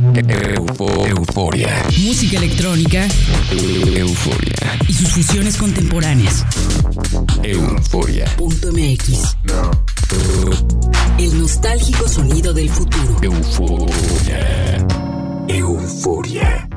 euforia. Música electrónica. Euforia. Y sus fusiones contemporáneas. Euforia. Punto MX. El nostálgico sonido del futuro. Euforia. Euforia.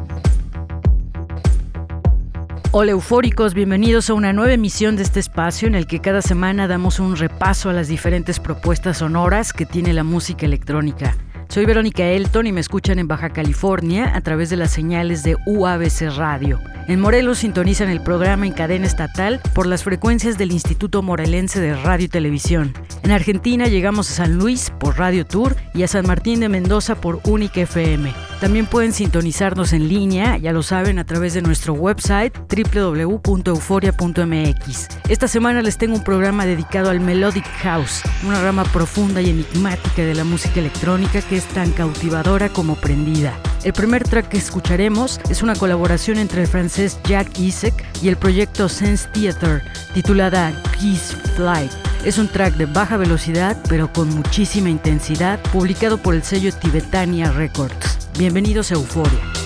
Hola eufóricos, bienvenidos a una nueva emisión de este espacio en el que cada semana damos un repaso a las diferentes propuestas sonoras que tiene la música electrónica. Soy Verónica Elton y me escuchan en Baja California a través de las señales de UABC Radio. En Morelos sintonizan el programa en cadena estatal por las frecuencias del Instituto Morelense de Radio y Televisión. En Argentina llegamos a San Luis por Radio Tour y a San Martín de Mendoza por Única FM. También pueden sintonizarnos en línea, ya lo saben, a través de nuestro website www.euforia.mx. Esta semana les tengo un programa dedicado al Melodic House, una rama profunda y enigmática de la música electrónica que es tan cautivadora como prendida. El primer track que escucharemos es una colaboración entre el francés Jack Isaac y el proyecto Sense Theater, titulada Peace Flight. Es un track de baja velocidad pero con muchísima intensidad, publicado por el sello Tibetania Records. Bienvenidos a Euforia.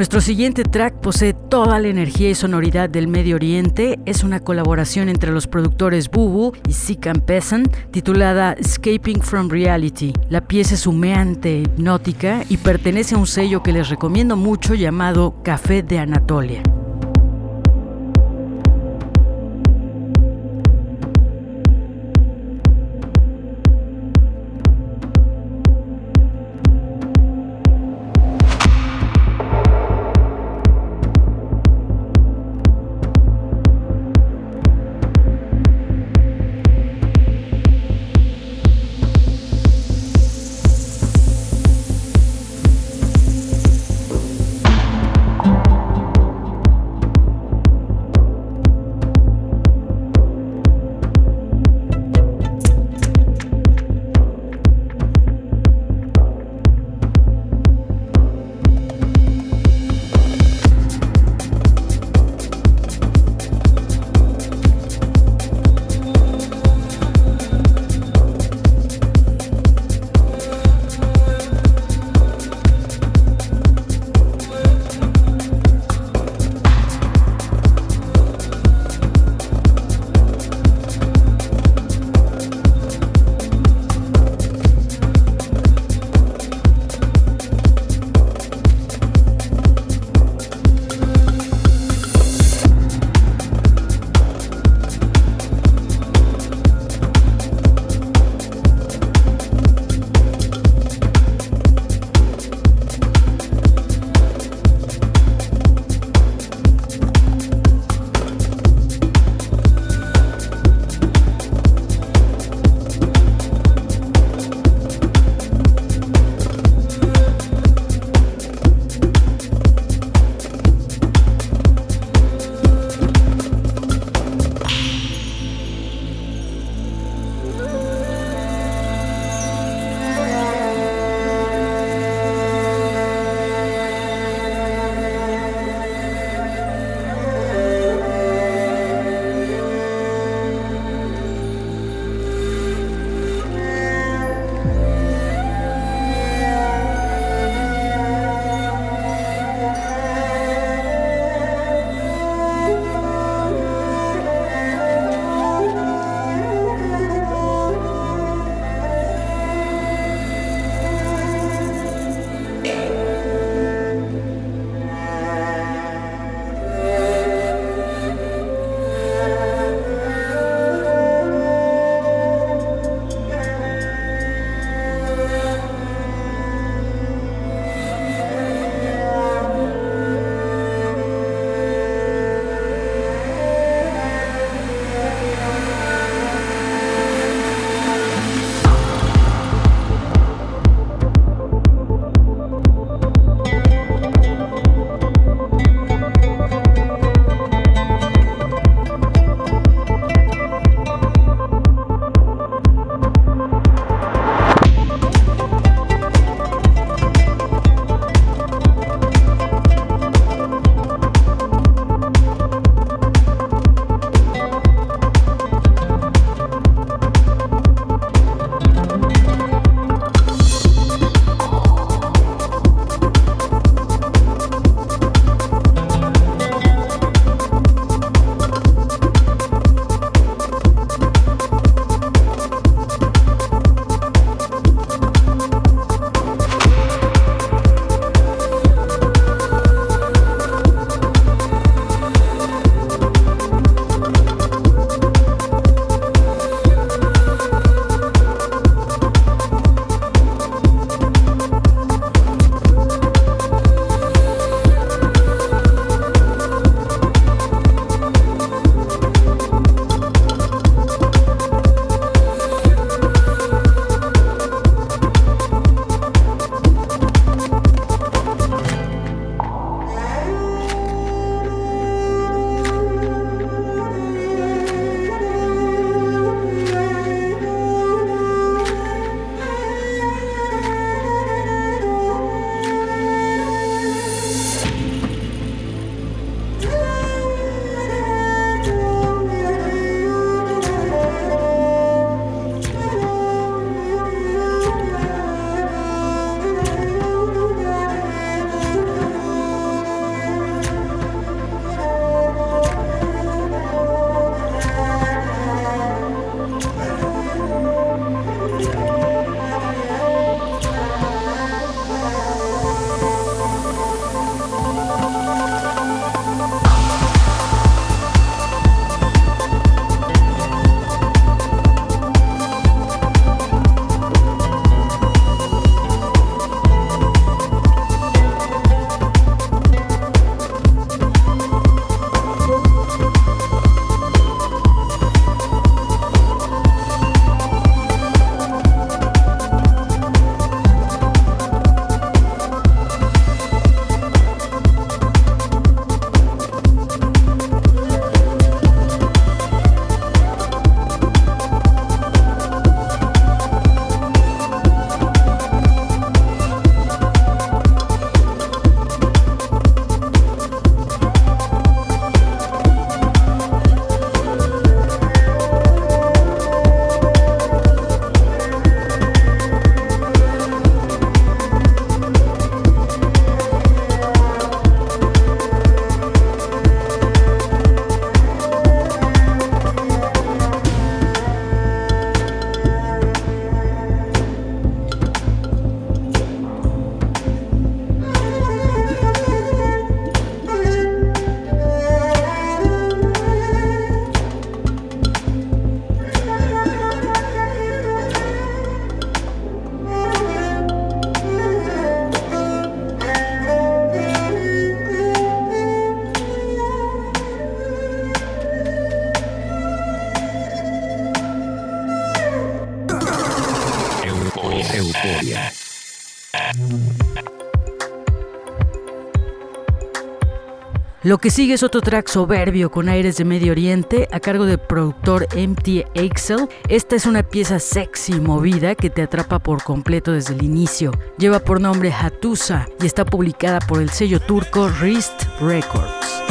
Nuestro siguiente track posee toda la energía y sonoridad del Medio Oriente. Es una colaboración entre los productores Bubu y Sikam Peasant titulada Escaping from Reality. La pieza es humeante, hipnótica y pertenece a un sello que les recomiendo mucho llamado Café de Anatolia. Lo que sigue es otro track soberbio con aires de Medio Oriente a cargo del productor MT Axel. Esta es una pieza sexy y movida que te atrapa por completo desde el inicio. Lleva por nombre Hatusa y está publicada por el sello turco Rist Records.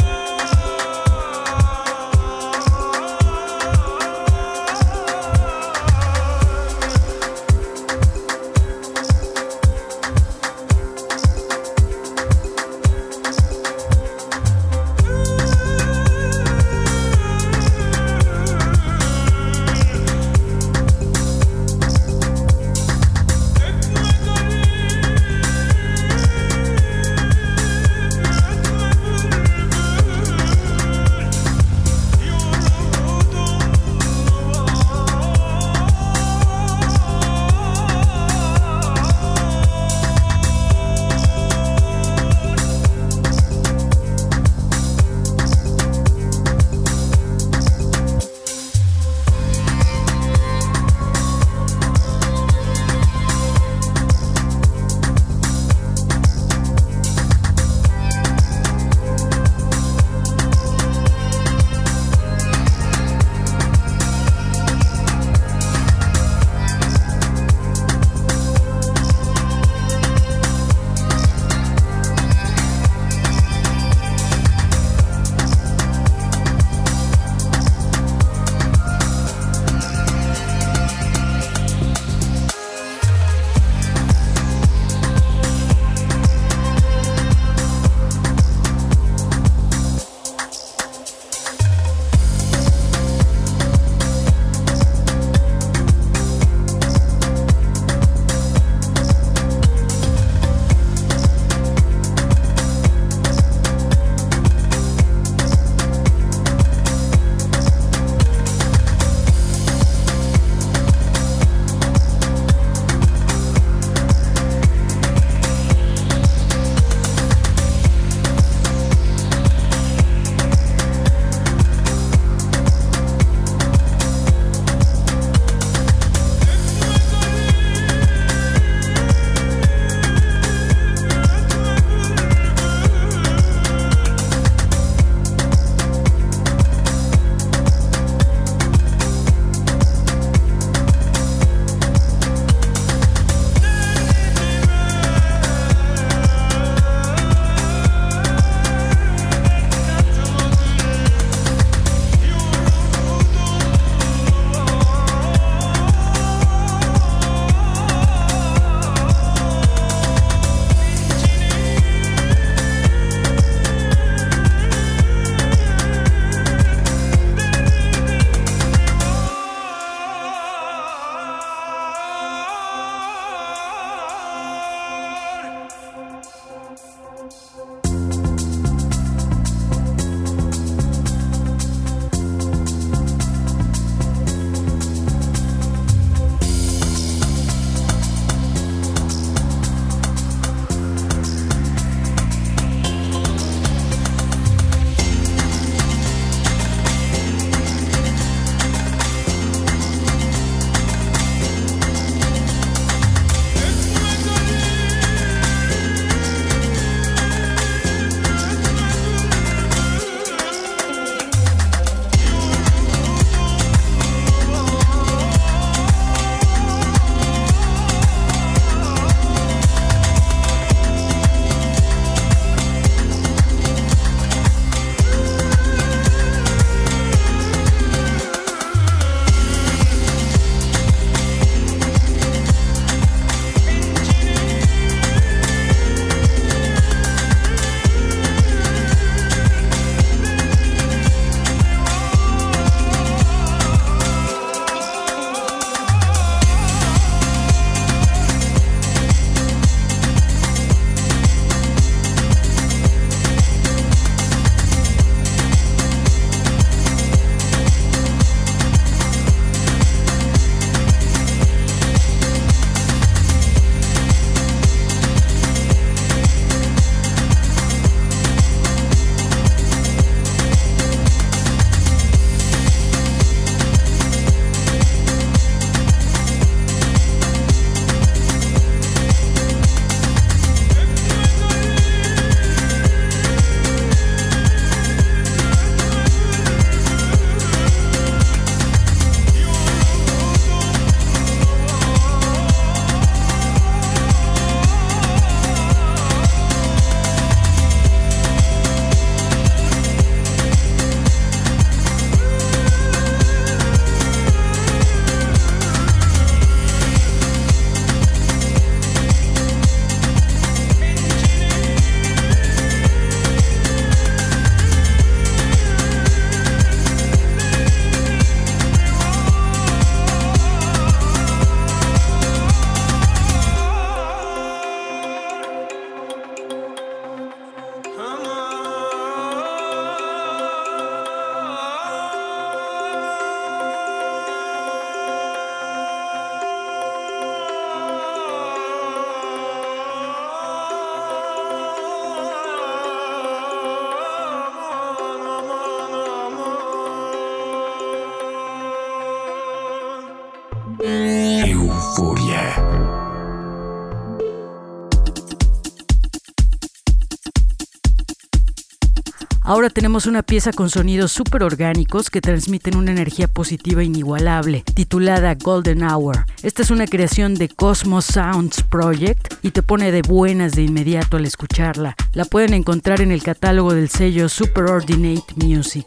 Ahora tenemos una pieza con sonidos súper orgánicos que transmiten una energía positiva inigualable, titulada Golden Hour. Esta es una creación de Cosmos Sounds Project y te pone de buenas de inmediato al escucharla. La pueden encontrar en el catálogo del sello Superordinate Music.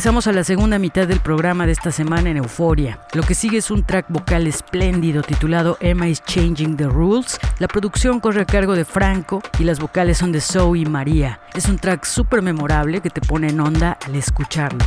Regresamos a la segunda mitad del programa de esta semana en Euforia. Lo que sigue es un track vocal espléndido titulado Emma is Changing the Rules. La producción corre a cargo de Franco y las vocales son de Zoe y María. Es un track súper memorable que te pone en onda al escucharlo.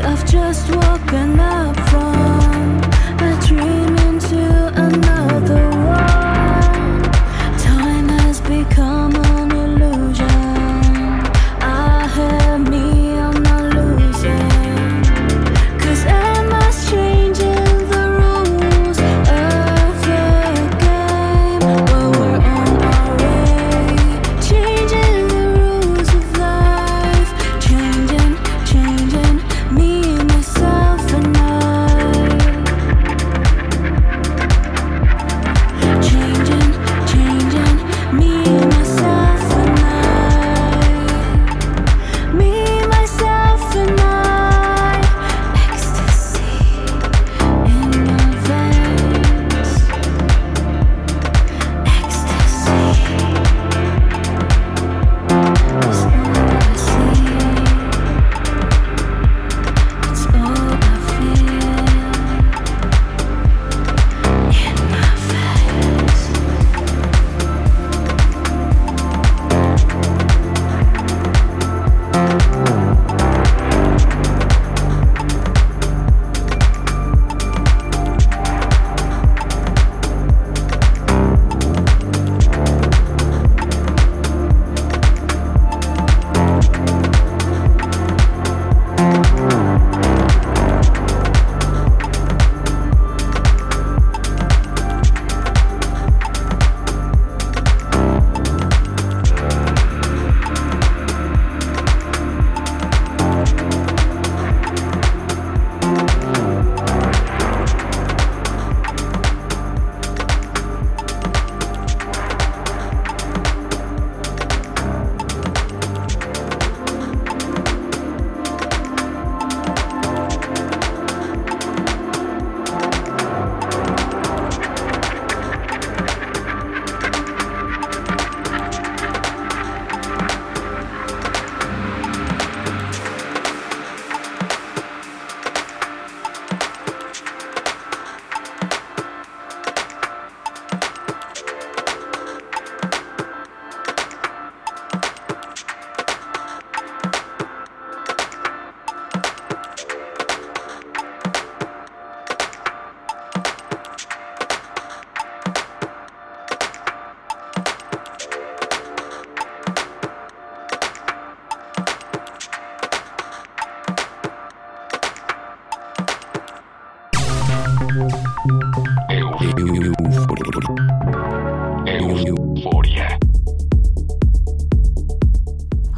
I've just woken up.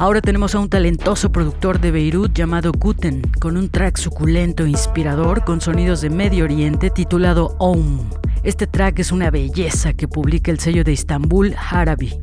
Ahora tenemos a un talentoso productor de Beirut llamado Guten, con un track suculento e inspirador con sonidos de Medio Oriente titulado Om. Este track es una belleza que publica el sello de Istambul, Harabi.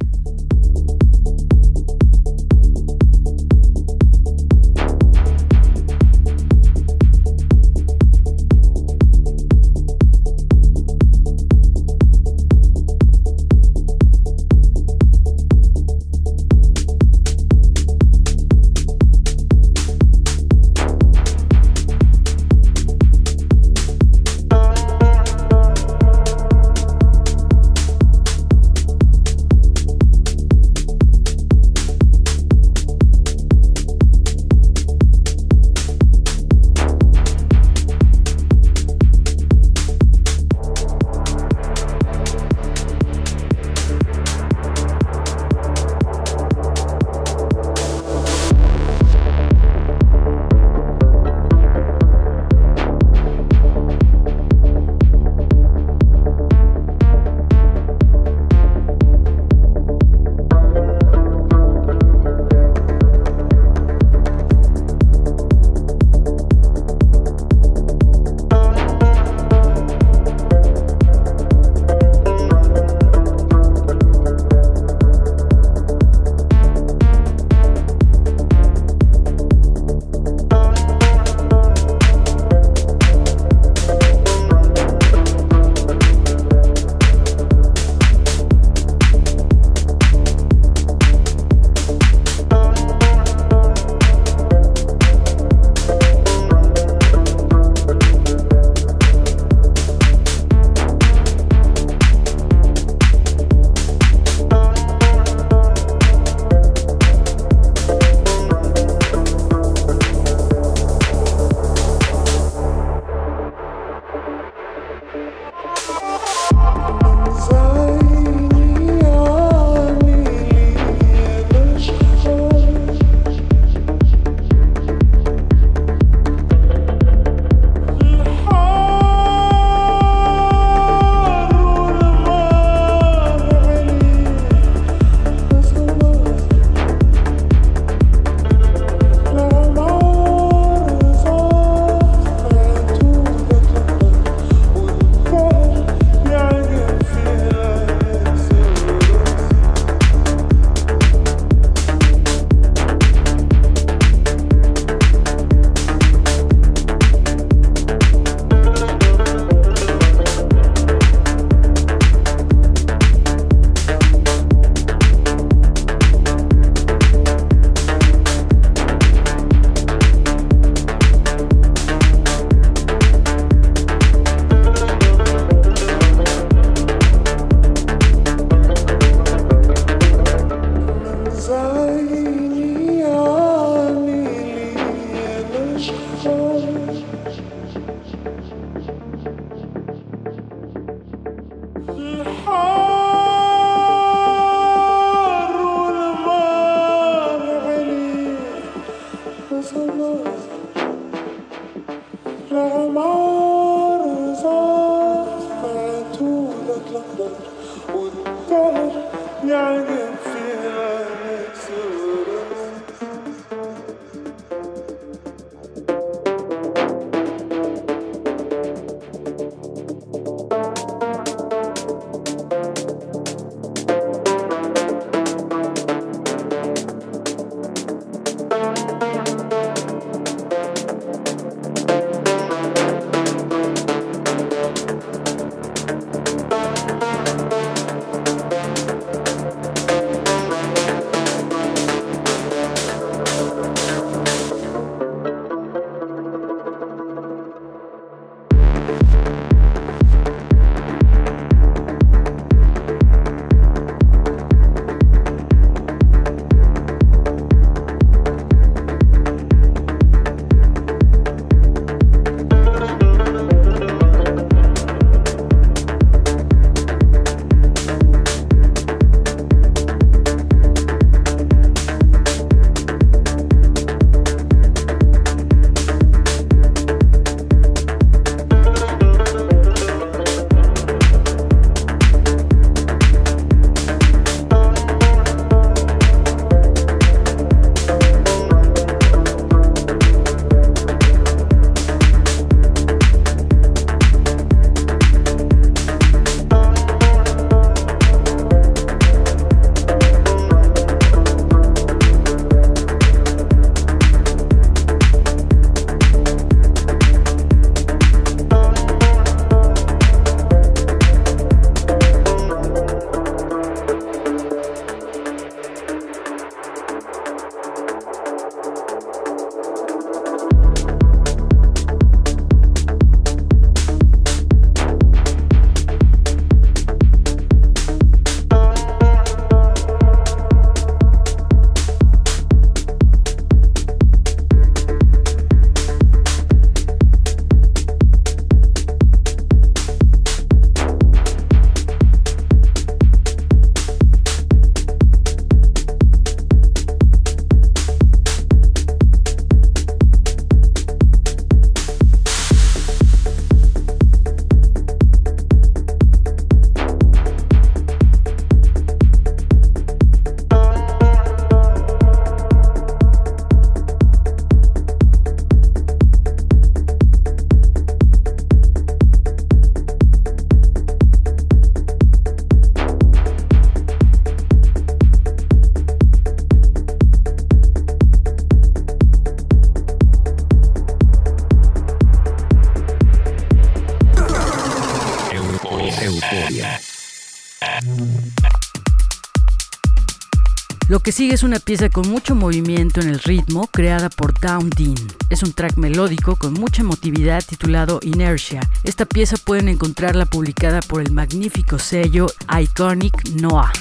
Es una pieza con mucho movimiento en el ritmo, creada por Down Dean. Es un track melódico con mucha emotividad titulado Inertia. Esta pieza pueden encontrarla publicada por el magnífico sello Iconic Noah.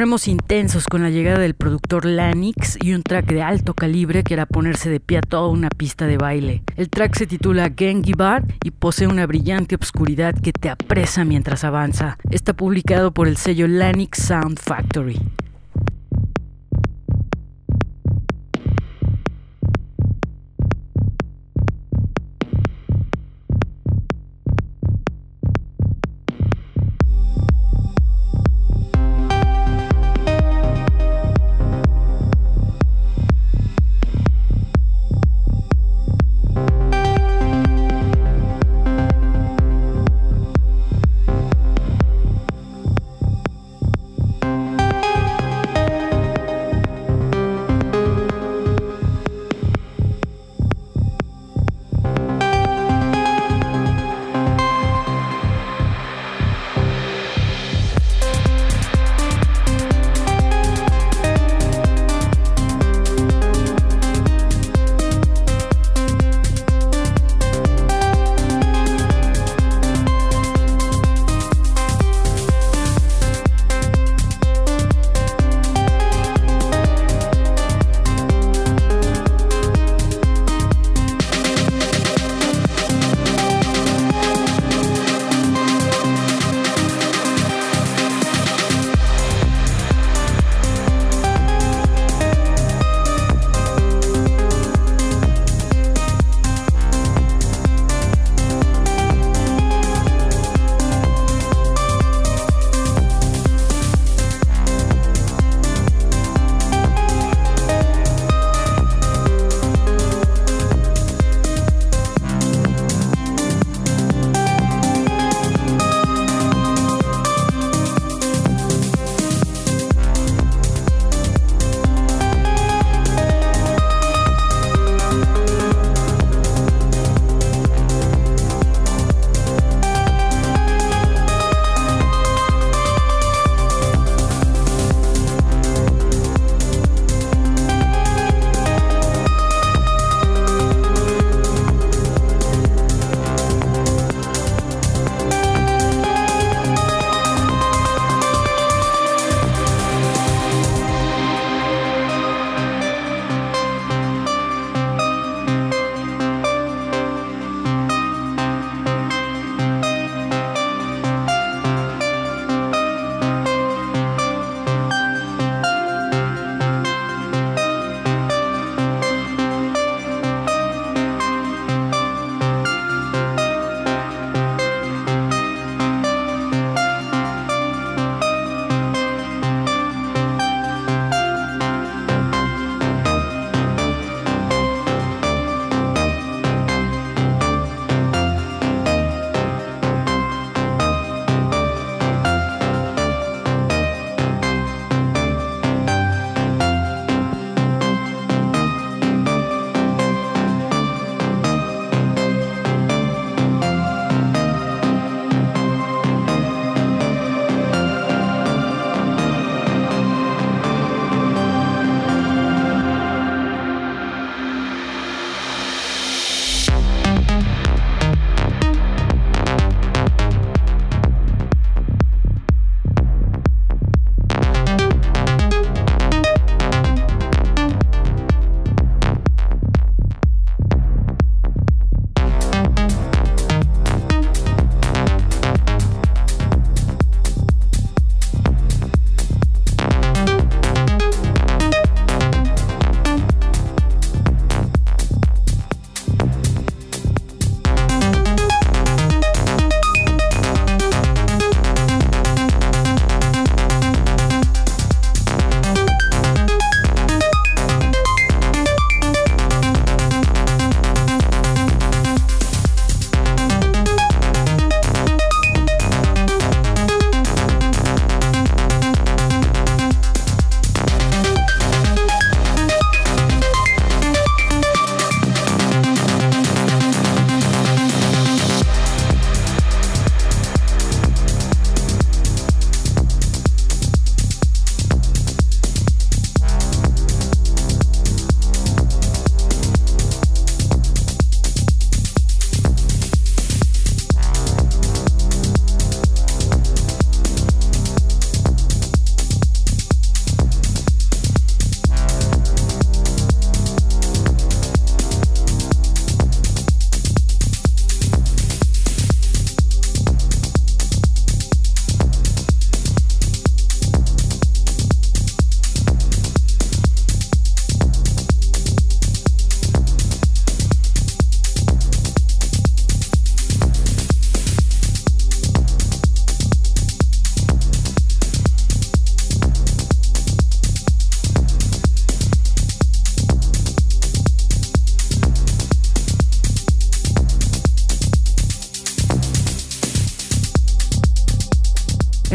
Ponemos intensos con la llegada del productor Lanix y un track de alto calibre que hará ponerse de pie a toda una pista de baile. El track se titula Gengi Bar y posee una brillante obscuridad que te apresa mientras avanza. Está publicado por el sello Lanix Sound Factory.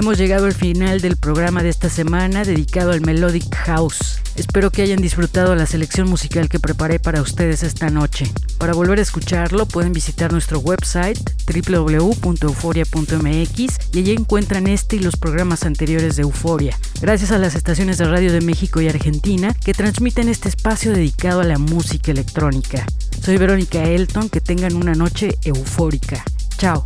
Hemos llegado al final del programa de esta semana dedicado al Melodic House. Espero que hayan disfrutado la selección musical que preparé para ustedes esta noche. Para volver a escucharlo pueden visitar nuestro website www.euforia.mx y allí encuentran este y los programas anteriores de Euforia. Gracias a las estaciones de radio de México y Argentina que transmiten este espacio dedicado a la música electrónica. Soy Verónica Elton, que tengan una noche eufórica. Chao.